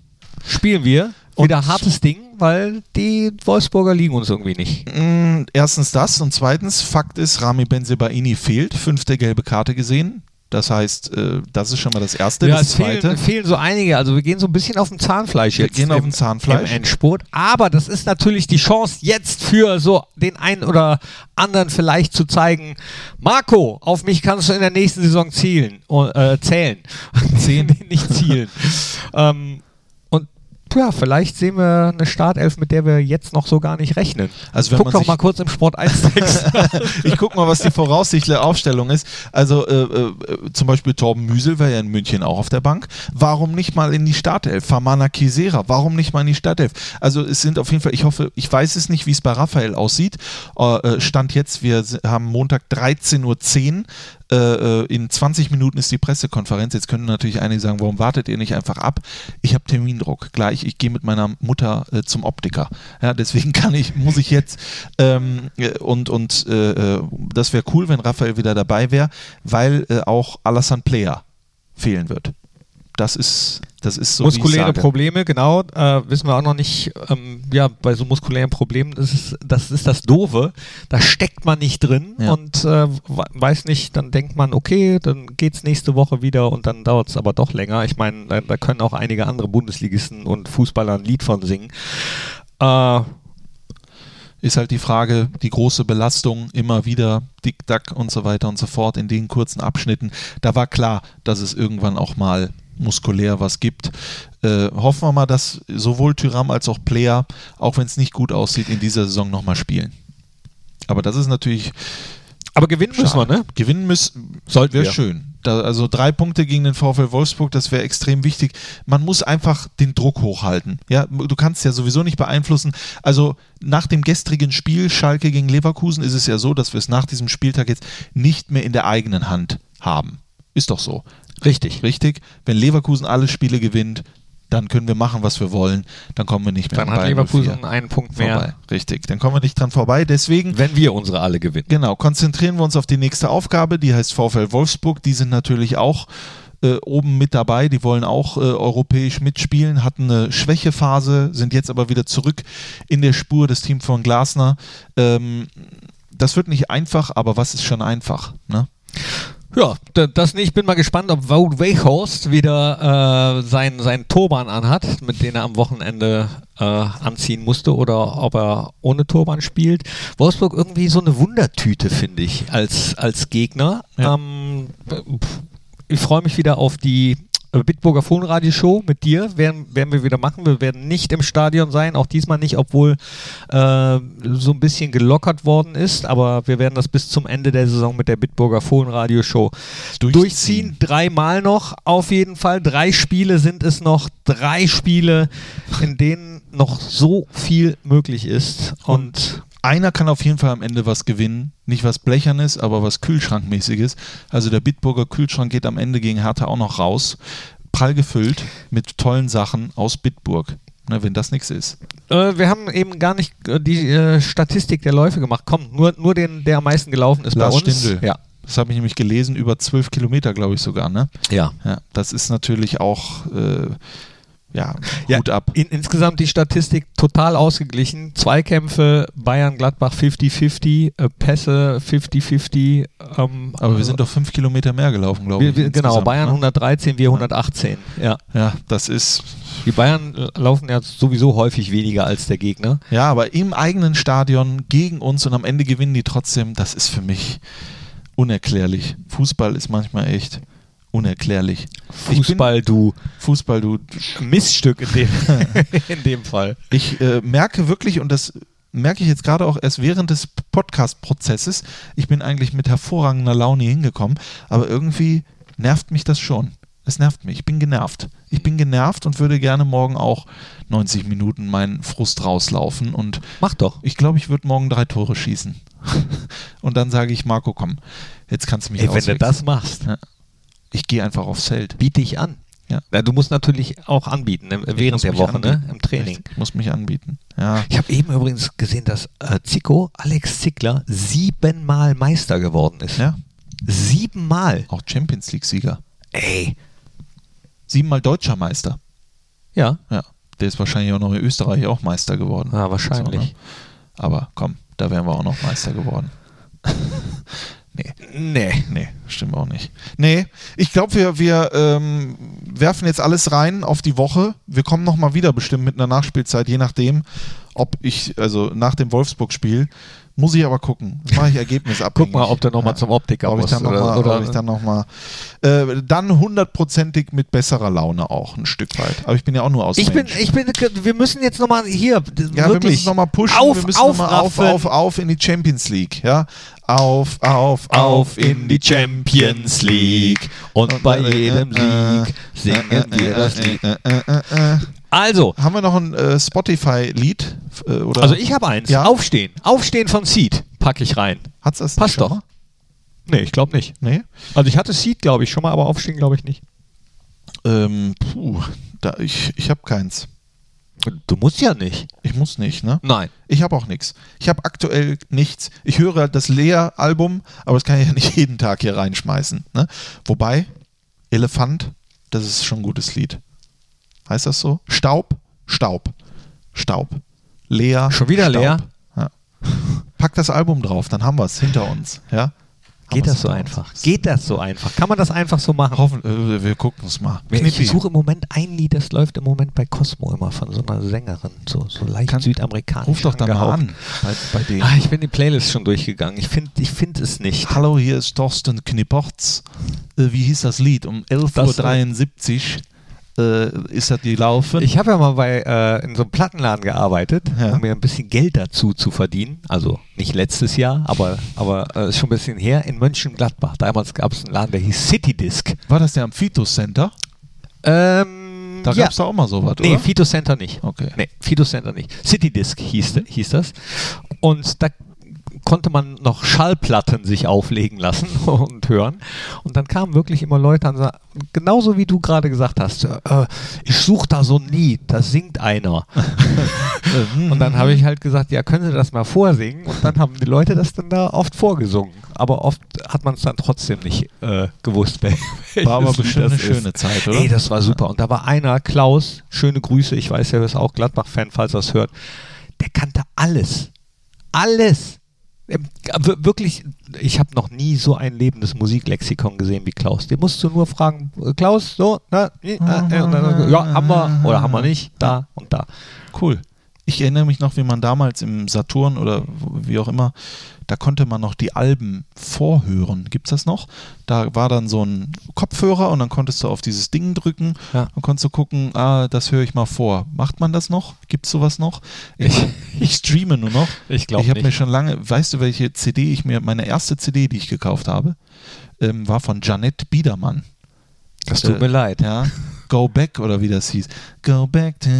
A: spielen wir. Wieder hartes Ding, weil die Wolfsburger liegen uns irgendwie nicht.
B: Mm, Erstens das und zweitens, Fakt ist, Rami Benzebaini fehlt, fünfte gelbe Karte gesehen. Das heißt, äh, das ist schon mal das Erste.
A: Ja,
B: das
A: es
B: Zweite.
A: fehlen, fehlen so einige. Also wir gehen so ein bisschen auf dem Zahnfleisch
B: Wir
A: jetzt.
B: gehen auf dem Zahnfleisch.
A: Im Endspurt. Aber das ist natürlich die Chance jetzt für so den einen oder anderen vielleicht zu zeigen, Marco, auf mich kannst du in der nächsten Saison zielen, äh, zählen.
B: Zehn.
A: Nicht zielen. ähm, ja, vielleicht sehen wir eine Startelf, mit der wir jetzt noch so gar nicht rechnen.
B: Also
A: Guck doch mal kurz im Sport 1 Text.
B: ich guck mal, was die voraussichtliche Aufstellung ist. Also äh, äh, zum Beispiel Torben Müsel wäre ja in München auch auf der Bank. Warum nicht mal in die Startelf? Famana Kisera, warum nicht mal in die Startelf? Also es sind auf jeden Fall, ich hoffe, ich weiß es nicht, wie es bei Raphael aussieht. Äh, äh, Stand jetzt, wir haben Montag 13.10 Uhr. Äh, äh, in 20 Minuten ist die Pressekonferenz. Jetzt können natürlich einige sagen, warum wartet ihr nicht einfach ab? Ich habe Termindruck. Gleich, ich gehe mit meiner Mutter äh, zum Optiker. Ja, deswegen kann ich, muss ich jetzt ähm, äh, und und äh, äh, das wäre cool, wenn Raphael wieder dabei wäre, weil auch Alassane Player fehlen wird. Das ist, das ist so
A: muskuläre. Probleme, genau, äh, wissen wir auch noch nicht. Ähm, ja, bei so muskulären Problemen das ist das ist das Doofe. Da steckt man nicht drin
B: Ja.
A: und äh, we- weiß nicht. Dann denkt man, okay, dann geht's nächste Woche wieder und dann dauert es aber doch länger. Ich meine, da, da können auch einige andere Bundesligisten und Fußballer ein Lied von singen. Äh,
B: ist halt die Frage, die große Belastung immer wieder, Dick-Dack und so weiter und so fort in den kurzen Abschnitten. Da war klar, dass es irgendwann auch mal muskulär was gibt. Äh, hoffen wir mal, dass sowohl Tyram als auch Player, auch wenn es nicht gut aussieht, in dieser Saison nochmal spielen. Aber das ist natürlich
A: aber gewinnen müssen wir, ne?
B: Gewinnen müssen,
A: Sollten
B: wäre
A: wir.
B: schön. Da, also drei Punkte gegen den VfL Wolfsburg, das wäre extrem wichtig. Man muss einfach den Druck hochhalten. Ja, du kannst ja sowieso nicht beeinflussen. Also nach dem gestrigen Spiel Schalke gegen Leverkusen ist es ja so, dass wir es nach diesem Spieltag jetzt nicht mehr in der eigenen Hand haben. Ist doch so.
A: Richtig.
B: Richtig? Wenn Leverkusen alle Spiele gewinnt, dann können wir machen, was wir wollen. Dann kommen wir nicht mehr
A: Dann
B: an
A: hat Leverkusen
B: 04
A: einen Punkt
B: vorbei.
A: mehr,
B: Richtig. Dann kommen wir nicht dran vorbei. Deswegen
A: wenn wir unsere alle gewinnen.
B: Genau, konzentrieren wir uns auf die nächste Aufgabe, die heißt VfL Wolfsburg. Die sind natürlich auch äh, oben mit dabei, die wollen auch äh, europäisch mitspielen, hatten eine Schwächephase, sind jetzt aber wieder zurück in der Spur des Teams von Glasner. Ähm, das wird nicht einfach, aber was ist schon einfach? Ne?
A: Ja, das nicht. Ich bin mal gespannt, ob Wout Weghorst wieder äh, sein, sein Turban anhat, mit dem er am Wochenende äh, anziehen musste, oder ob er ohne Turban spielt. Wolfsburg irgendwie so eine Wundertüte, finde ich, als, als Gegner.
B: Ja.
A: Ähm, ich freue mich wieder auf die Bitburger Phonradio-Show mit dir. Werden, werden wir wieder machen. Wir werden nicht im Stadion sein, auch diesmal nicht, obwohl äh, so ein bisschen gelockert worden ist. Aber wir werden das bis zum Ende der Saison mit der Bitburger Phonradio-Show
B: Durchziehen.
A: durchziehen. Dreimal noch auf jeden Fall. Drei Spiele sind es noch. Drei Spiele, in denen noch so viel möglich ist. Und
B: Einer kann auf jeden Fall am Ende was gewinnen. Nicht was Blechernes, aber was Kühlschrankmäßiges. Also der Bitburger Kühlschrank geht am Ende gegen Hertha auch noch raus. Prall gefüllt mit tollen Sachen aus Bitburg. Ne, wenn das nichts ist.
A: Äh, wir haben eben gar nicht äh, die äh, Statistik der Läufe gemacht. Komm, nur, nur den, der am meisten gelaufen ist
B: Lars
A: bei uns.
B: Stindl.
A: Ja.
B: Das habe ich nämlich gelesen, über zwölf Kilometer, glaube ich sogar. Ne?
A: Ja.
B: Ja, das ist natürlich auch, äh, ja,
A: Ja,
B: Hut ab.
A: In, insgesamt die Statistik total ausgeglichen. Zweikämpfe, Bayern, Gladbach 50-50, äh, Pässe 50-50. Ähm,
B: Aber wir sind doch fünf Kilometer mehr gelaufen, glaube ich.
A: wir, genau, Bayern
B: ne?
A: 113, wir 118. Ja.
B: Ja, das ist,
A: Die Bayern äh, laufen ja sowieso häufig weniger als der Gegner.
B: ja, aber im eigenen Stadion gegen uns und am Ende gewinnen die trotzdem, das ist für mich unerklärlich. Fußball ist manchmal echt unerklärlich. Ich
A: Fußball, du
B: Fußball, du,
A: Miststück in dem, in dem Fall.
B: Ich äh, merke wirklich, und das merke ich jetzt gerade auch erst während des Podcast-Prozesses, ich bin eigentlich mit hervorragender Laune hingekommen, aber irgendwie nervt mich das schon. Es nervt mich. Ich bin genervt. Ich bin genervt und würde gerne morgen auch 90 Minuten meinen Frust rauslaufen. Und
A: Mach doch.
B: ich glaube, ich würde morgen drei Tore schießen. und dann sage ich, Marco, komm, jetzt kannst du mich
A: Ey, wenn du das machst,
B: Ja. Ich gehe einfach aufs Feld.
A: biete ich an.
B: Ja.
A: Ja, du musst natürlich auch anbieten ne,
B: muss
A: während der Woche, ne,
B: anbieten.
A: im Training.
B: Ich muss mich anbieten. Ja.
A: Ich habe eben übrigens gesehen, dass äh, Zico, Alex Zickler, siebenmal Meister geworden ist.
B: ja.
A: Siebenmal.
B: Auch Champions League-Sieger.
A: Ey.
B: Siebenmal deutscher Meister.
A: Ja,
B: Ja, der ist wahrscheinlich auch noch in Österreich auch Meister geworden.
A: ja wahrscheinlich.
B: Ne? Aber komm, da wären wir auch noch Meister geworden. nee,
A: Nee.
B: nee. stimmt auch nicht. Nee, ich glaube, wir, wir ähm, werfen jetzt alles rein auf die Woche. Wir kommen nochmal wieder bestimmt mit einer Nachspielzeit, je nachdem, ob ich, also nach dem Wolfsburg-Spiel, muss ich aber gucken. Das mache ich ergebnisabhängig.
A: Guck mal, ob du nochmal zum Optiker
B: ob ich dann noch
A: oder,
B: mal,
A: oder,
B: ob ich dann noch mal äh, dann hundertprozentig mit besserer Laune auch ein Stück weit. Aber ich bin ja auch nur aus
A: ich bin, ich bin, wir müssen jetzt nochmal hier,
B: ja, wir
A: wirklich
B: müssen nochmal pushen,
A: auf,
B: wir müssen nochmal auf, auf, auf in die Champions League, ja. Auf, auf, auf in die Champions League.
A: Und bei jedem Sieg singen wir das Lied. Also,
B: Haben wir noch ein äh, Spotify-Lied? Äh,
A: also ich habe eins.
B: Ja.
A: Aufstehen. Aufstehen von Seed packe ich rein.
B: Hat's das
A: Passt doch.
B: mal?
A: Nee, ich glaube nicht.
B: Nee?
A: Also ich hatte Seed, glaube ich, schon mal, aber Aufstehen glaube ich nicht.
B: Ähm, puh, da, ich ich habe keins.
A: Du musst ja nicht.
B: Ich muss nicht, ne?
A: Nein.
B: Ich habe auch nichts. Ich habe aktuell nichts. Ich höre halt das Lea-Album, aber das kann ich ja nicht jeden Tag hier reinschmeißen. Ne? Wobei, Elefant, das ist schon ein gutes Lied. Heißt das so? Staub, Staub, Staub. Lea.
A: Schon wieder
B: Staub.
A: Lea?
B: Ja. Pack das Album drauf, dann haben wir es hinter uns. Ja?
A: Geht das so
B: hinter uns.
A: einfach? Geht das so einfach? Kann man das einfach so machen?
B: Hoffen, äh, wir gucken es mal.
A: Ich
B: Knippi.
A: suche im Moment ein Lied, das läuft im Moment bei Cosmo immer von so einer Sängerin, so, so leicht
B: Kann-
A: südamerikanisch.
B: Ruf doch da mal an bei, bei denen.
A: Ah, ich bin die Playlist schon durchgegangen. Ich finde ich find es nicht.
B: Hallo, hier ist Thorsten Knippertz. Äh, wie hieß das Lied? Um
A: Das-
B: 11.73 Uhr äh, ist das gelaufen.
A: Ich habe ja mal bei äh, in so einem Plattenladen gearbeitet,
B: Ja.
A: um mir ein bisschen Geld dazu zu verdienen. Also nicht letztes Jahr, aber, aber äh, schon ein bisschen her in Mönchengladbach. Damals gab es einen Laden, der hieß City Disc.
B: War das der am Fitus Center?
A: Ähm,
B: Da
A: ja.
B: gab es doch auch mal sowas,
A: Nee,
B: oder?
A: Fito Center nicht.
B: Okay.
A: Nee, Fito Center nicht. City Disc hieß, hieß das. Und da konnte man noch Schallplatten sich auflegen lassen und hören. Und dann kamen wirklich immer Leute an, sa- genauso wie du gerade gesagt hast, äh, ich suche da so ein Lied, da singt einer. und dann habe ich halt gesagt, ja, können Sie das mal vorsingen? Und dann haben die Leute das dann da oft vorgesungen. Aber oft hat man es dann trotzdem nicht äh, gewusst.
B: War aber bestimmt
A: das
B: eine
A: ist.
B: schöne Zeit, oder?
A: Ey, das war super. Und da war einer, Klaus, schöne Grüße, ich weiß, er ist auch Gladbach-Fan, falls er es hört. Der kannte alles. Alles. Ähm, wir- Wirklich, ich habe noch nie so ein lebendes Musiklexikon gesehen wie Klaus. Den musst du nur fragen, äh, Klaus, so, na, äh, äh, und dann, ja, haben wir oder haben wir nicht, da und da.
B: Cool. Ich erinnere mich noch, wie man damals im Saturn oder wie auch immer, da konnte man noch die Alben vorhören. Gibt's das noch? Da war dann so ein Kopfhörer und dann konntest du auf dieses Ding drücken
A: Ja.
B: und konntest du gucken, ah, das höre ich mal vor. Macht man das noch? Gibt's sowas noch? Ich, ich streame nur noch.
A: Ich glaube
B: Ich habe mir schon lange, weißt du, welche CD ich mir, meine erste CD, die ich gekauft habe, ähm, war von Janette Biedermann.
A: Das tut
B: äh,
A: mir leid.
B: Ja, Go Back oder wie das hieß. Go back to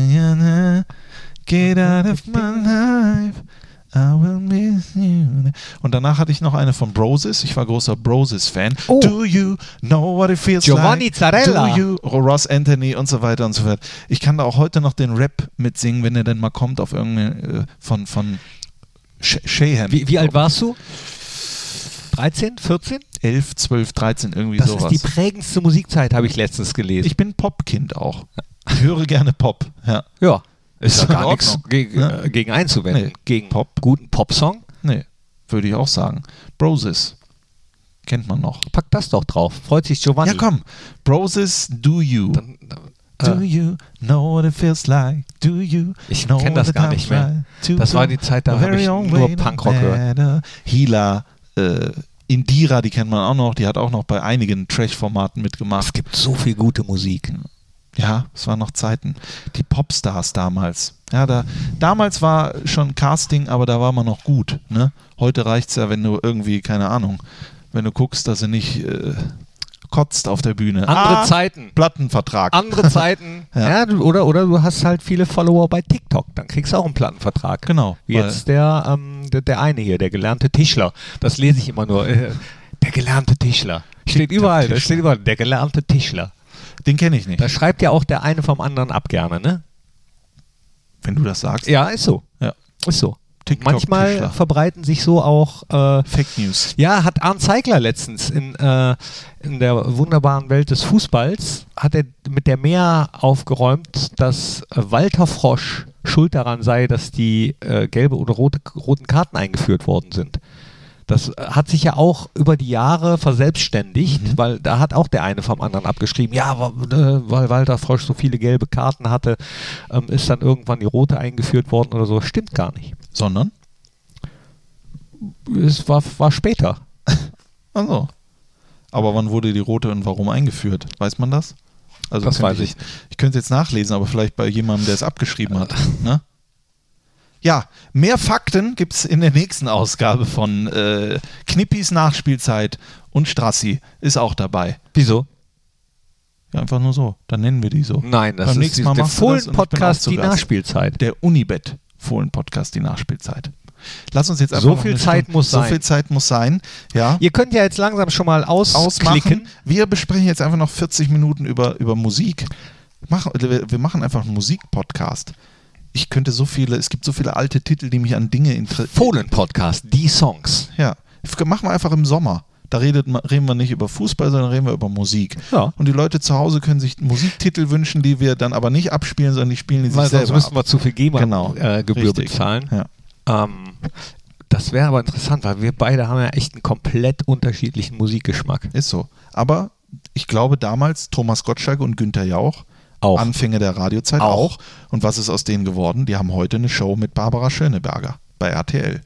B: get out of my life. I will miss you. Und danach hatte ich noch eine von Broses. Ich war großer Broses-Fan.
A: Oh.
B: Do you know what it feels
A: Giovanni
B: like?
A: Zarella.
B: Do you? Ross Anthony und so weiter und so fort. Ich kann da auch heute noch den Rap mitsingen, wenn er denn mal kommt auf irgendeine äh, von, von Sh Shahan.
A: Wie, wie alt warst du? 13, 14?
B: 11, 12, 13, irgendwie
A: Das
B: sowas.
A: ist die prägendste Musikzeit, habe ich letztens gelesen.
B: ich bin Popkind auch. Ich höre gerne Pop. Ja.
A: Ja, ist
B: in
A: gar nichts gegen,
B: Ne?
A: äh, gegen einzuwenden.
B: Nee.
A: Gegen Pop. guten Popsong.
B: Nee, würde ich auch sagen. Broses. Kennt man noch.
A: Pack das doch drauf. Freut sich Giovanni.
B: Ja, komm. Broses, do you.
A: Dann,
B: do
A: äh,
B: you know what it feels like? Do you
A: Ich kenn das gar nicht mehr. Das war die Zeit, da
B: our
A: hab
B: very
A: ich nur Punkrock gehört.
B: Hila, äh, Indira, die kennt man auch noch. Die hat auch noch bei einigen Trash-Formaten
A: es
B: mitgemacht.
A: gibt so viel gute Musik.
B: Ja, es waren noch Zeiten. Die Popstars damals. Ja, da, damals war schon Casting, aber da war man noch gut. Ne? Heute reicht es ja, wenn du irgendwie, keine Ahnung, wenn du guckst, dass du nicht äh, kotzt auf der Bühne.
A: Andere
B: ah,
A: Zeiten.
B: Plattenvertrag.
A: Andere Zeiten.
B: Ja.
A: ja. oder, oder du hast halt viele Follower bei TikTok. Dann kriegst du auch einen Plattenvertrag.
B: Genau,
A: Wie jetzt der, ähm, der, der eine hier, der gelernte Tischler. Das lese ich immer nur. Äh, der gelernte Tischler. Steht überall. Da
B: TikTok-Tischler.
A: steht überall. Der gelernte Tischler.
B: Den kenne ich nicht.
A: Da schreibt ja auch der eine vom anderen ab gerne, ne?
B: wenn du das sagst.
A: Ja, ist so.
B: Ja.
A: Ist so.
B: TikTok
A: Manchmal
B: Tischler.
A: verbreiten sich so auch. Äh,
B: Fake News.
A: ja, hat Arndt Zeigler letztens in, äh, in der wunderbaren Welt des Fußballs, hat er mit der Mehr aufgeräumt, dass äh, Walter Frosch schuld daran sei, dass die äh, gelbe oder rote, roten Karten eingeführt worden sind. Das äh, hat sich ja auch über die Jahre verselbstständigt,
B: Mhm.
A: weil da hat auch der eine vom anderen abgeschrieben, ja, äh, weil Walter Frosch so viele gelbe Karten hatte, ähm, ist dann irgendwann die rote eingeführt worden oder so. Stimmt gar nicht.
B: Sondern?
A: Es war, war später.
B: Also. Aber wann wurde die rote und warum eingeführt? Weiß man das? Also
A: Das weiß ich.
B: Ich könnte es jetzt nachlesen, aber vielleicht bei jemandem, der es abgeschrieben hat. Ne? Ja, mehr Fakten gibt es in der nächsten Ausgabe von äh, Knippis Nachspielzeit und Strassi ist auch dabei.
A: Wieso?
B: Ja, einfach nur so. Dann nennen wir die so.
A: Nein, das
B: Beim
A: ist die,
B: Mal
A: der Fohlen-Podcast, die. Nachspielzeit.
B: Der Unibet Fohlen Podcast, die Nachspielzeit. Lass uns jetzt einfach
A: So viel Zeit
B: Stunde-
A: muss
B: so
A: sein.
B: viel Zeit muss sein. Ja.
A: Ihr könnt ja jetzt langsam schon mal
B: ausmachen.
A: ausklicken.
B: Wir besprechen jetzt einfach noch 40 Minuten über, über Musik. Machen, wir wir machen einfach einen Musikpodcast. Ich könnte so viele, es gibt so viele alte Titel, die mich an Dinge interessieren.
A: Fohlen-Podcast, die Songs.
B: Ja, machen wir einfach im Sommer. Da redet, reden wir nicht über Fußball, sondern reden wir über Musik.
A: Ja.
B: Und die Leute zu Hause können sich Musiktitel wünschen, die wir dann aber nicht abspielen, sondern die spielen die sich
A: Weil sonst
B: selber
A: müssten
B: ab.
A: wir zu viel
B: Genau.
A: GEMA-Gebühr äh, Gebühr
B: Richtig.
A: bezahlen.
B: Ja.
A: Ähm, das wäre aber interessant, weil wir beide haben ja echt einen komplett unterschiedlichen Musikgeschmack.
B: Ist so. Aber ich glaube damals Thomas Gottschalk und Günther Jauch,
A: Auch.
B: Anfänge der Radiozeit
A: Auch.
B: auch. Und was ist aus denen geworden? Die haben heute eine Show mit Barbara Schöneberger bei RTL.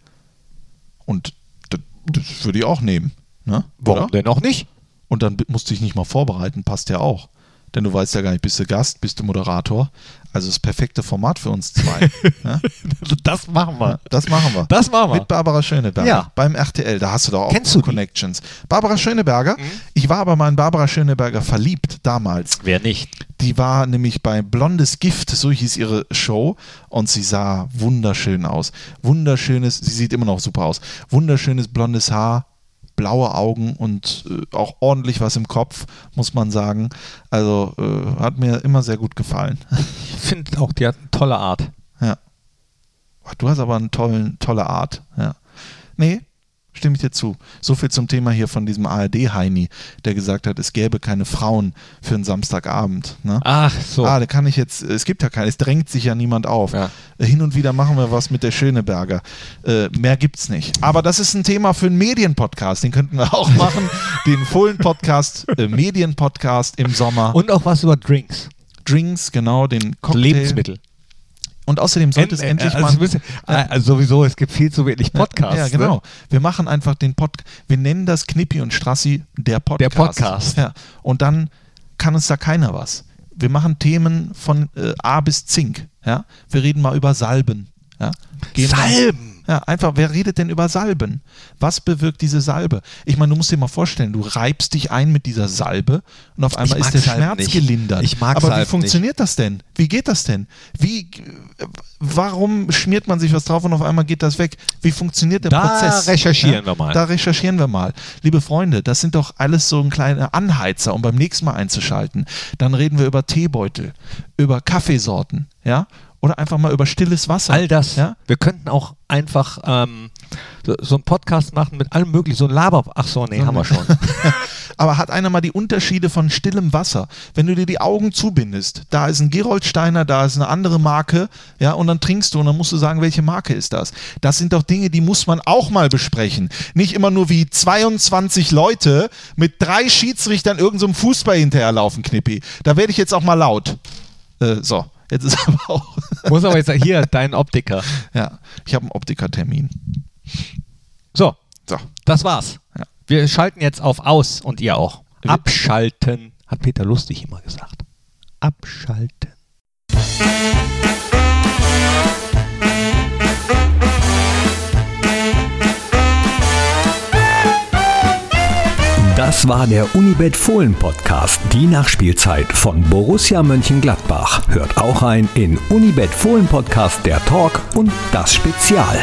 B: Und das, das würde ich auch nehmen. Ne?
A: Warum
B: Oder?
A: denn auch nicht?
B: Und dann musst du dich nicht mal vorbereiten, passt ja auch. Denn du weißt ja gar nicht, bist du Gast, bist du Moderator. Also das perfekte Format für uns zwei. ne?
A: Das machen wir.
B: Das machen wir.
A: Das machen wir.
B: Mit Barbara Schöneberger
A: Ja.
B: beim RTL. Da hast du doch auch
A: Kennst du die?
B: Connections. Barbara Schöneberger.
A: Mhm.
B: Ich war aber mal in Barbara Schöneberger verliebt damals.
A: Wer nicht?
B: Die war nämlich bei Blondes Gift, so hieß ihre Show, und sie sah wunderschön aus. Wunderschönes, sie sieht immer noch super aus. Wunderschönes blondes Haar, blaue Augen und äh, auch ordentlich was im Kopf, muss man sagen. Also äh, hat mir immer sehr gut gefallen.
A: Ich finde auch, die hat eine tolle Art.
B: ja. Du hast aber eine tollen, tolle Art. Ja. Nee, stimme ich dir zu. So viel zum Thema hier von diesem ARD-Heini, der gesagt hat, es gäbe keine Frauen für einen Samstagabend. Ne?
A: Ach so.
B: Ah, da kann ich jetzt, es gibt ja keine, es drängt sich ja niemand auf.
A: Ja.
B: Hin und wieder machen wir was mit der Schöneberger. Äh, mehr gibt's nicht. Aber das ist ein Thema für einen Medienpodcast, den könnten wir auch machen. den Fohlen-Podcast, äh, Medienpodcast im Sommer.
A: Und auch was über Drinks.
B: Drinks, genau, den Cocktail.
A: Lebensmittel.
B: Und außerdem sollte es endlich
A: also,
B: mal.
A: ihr, äh, also sowieso, es gibt viel zu wenig Podcasts.
B: Ja, genau.
A: Ne?
B: Wir machen einfach den Pod, wir nennen das Knippi und Strassi der Podcast.
A: Der Podcast.
B: Ja. Und dann kann uns da keiner was. Wir machen Themen von äh, A bis Zink. Ja. Wir reden mal über Salben. Ja. Gehen
A: Salben!
B: Ja, einfach, wer redet denn über Salben? Was bewirkt diese Salbe? Ich meine, du musst dir mal vorstellen, du reibst dich ein mit dieser Salbe und auf einmal ist der
A: Salben
B: Schmerz
A: nicht.
B: gelindert.
A: Ich mag
B: Aber wie
A: Salben
B: funktioniert das denn? Wie geht das denn? Wie, warum schmiert man sich was drauf und auf einmal geht das weg? Wie funktioniert der
A: Da
B: Prozess?
A: recherchieren wir mal.
B: Da recherchieren wir mal. Liebe Freunde, das sind doch alles so ein kleiner Anheizer, um beim nächsten Mal einzuschalten. Dann reden wir über Teebeutel, über Kaffeesorten, ja? Oder einfach mal über stilles Wasser.
A: All das.
B: Ja?
A: Wir könnten auch einfach ähm, so, so einen Podcast machen mit allem möglichen, so ein Laber. Ach so, nee, haben wir schon.
B: Aber hat einer mal die Unterschiede von stillem Wasser? Wenn du dir die Augen zubindest, da ist ein Geroldsteiner, da ist eine andere Marke, ja, und dann trinkst du und dann musst du sagen, welche Marke ist das? Das sind doch Dinge, die muss man auch mal besprechen. Nicht immer nur wie 22 Leute mit drei Schiedsrichtern irgendeinem so Fußball hinterherlaufen, Knippi. Da werde ich jetzt auch mal laut. Äh, so, jetzt ist aber auch.
A: Muss aber jetzt sagen, hier, dein Optiker.
B: ja, ich habe einen Optikertermin.
A: So,
B: So.
A: das war's.
B: Ja.
A: Wir schalten jetzt auf Aus und ihr auch. Abschalten, hat Peter Lustig immer gesagt. Abschalten.
C: Das war der Unibet Fohlen Podcast, die Nachspielzeit von Borussia Mönchengladbach. Hört auch ein in Unibet Fohlen Podcast der Talk und das Spezial.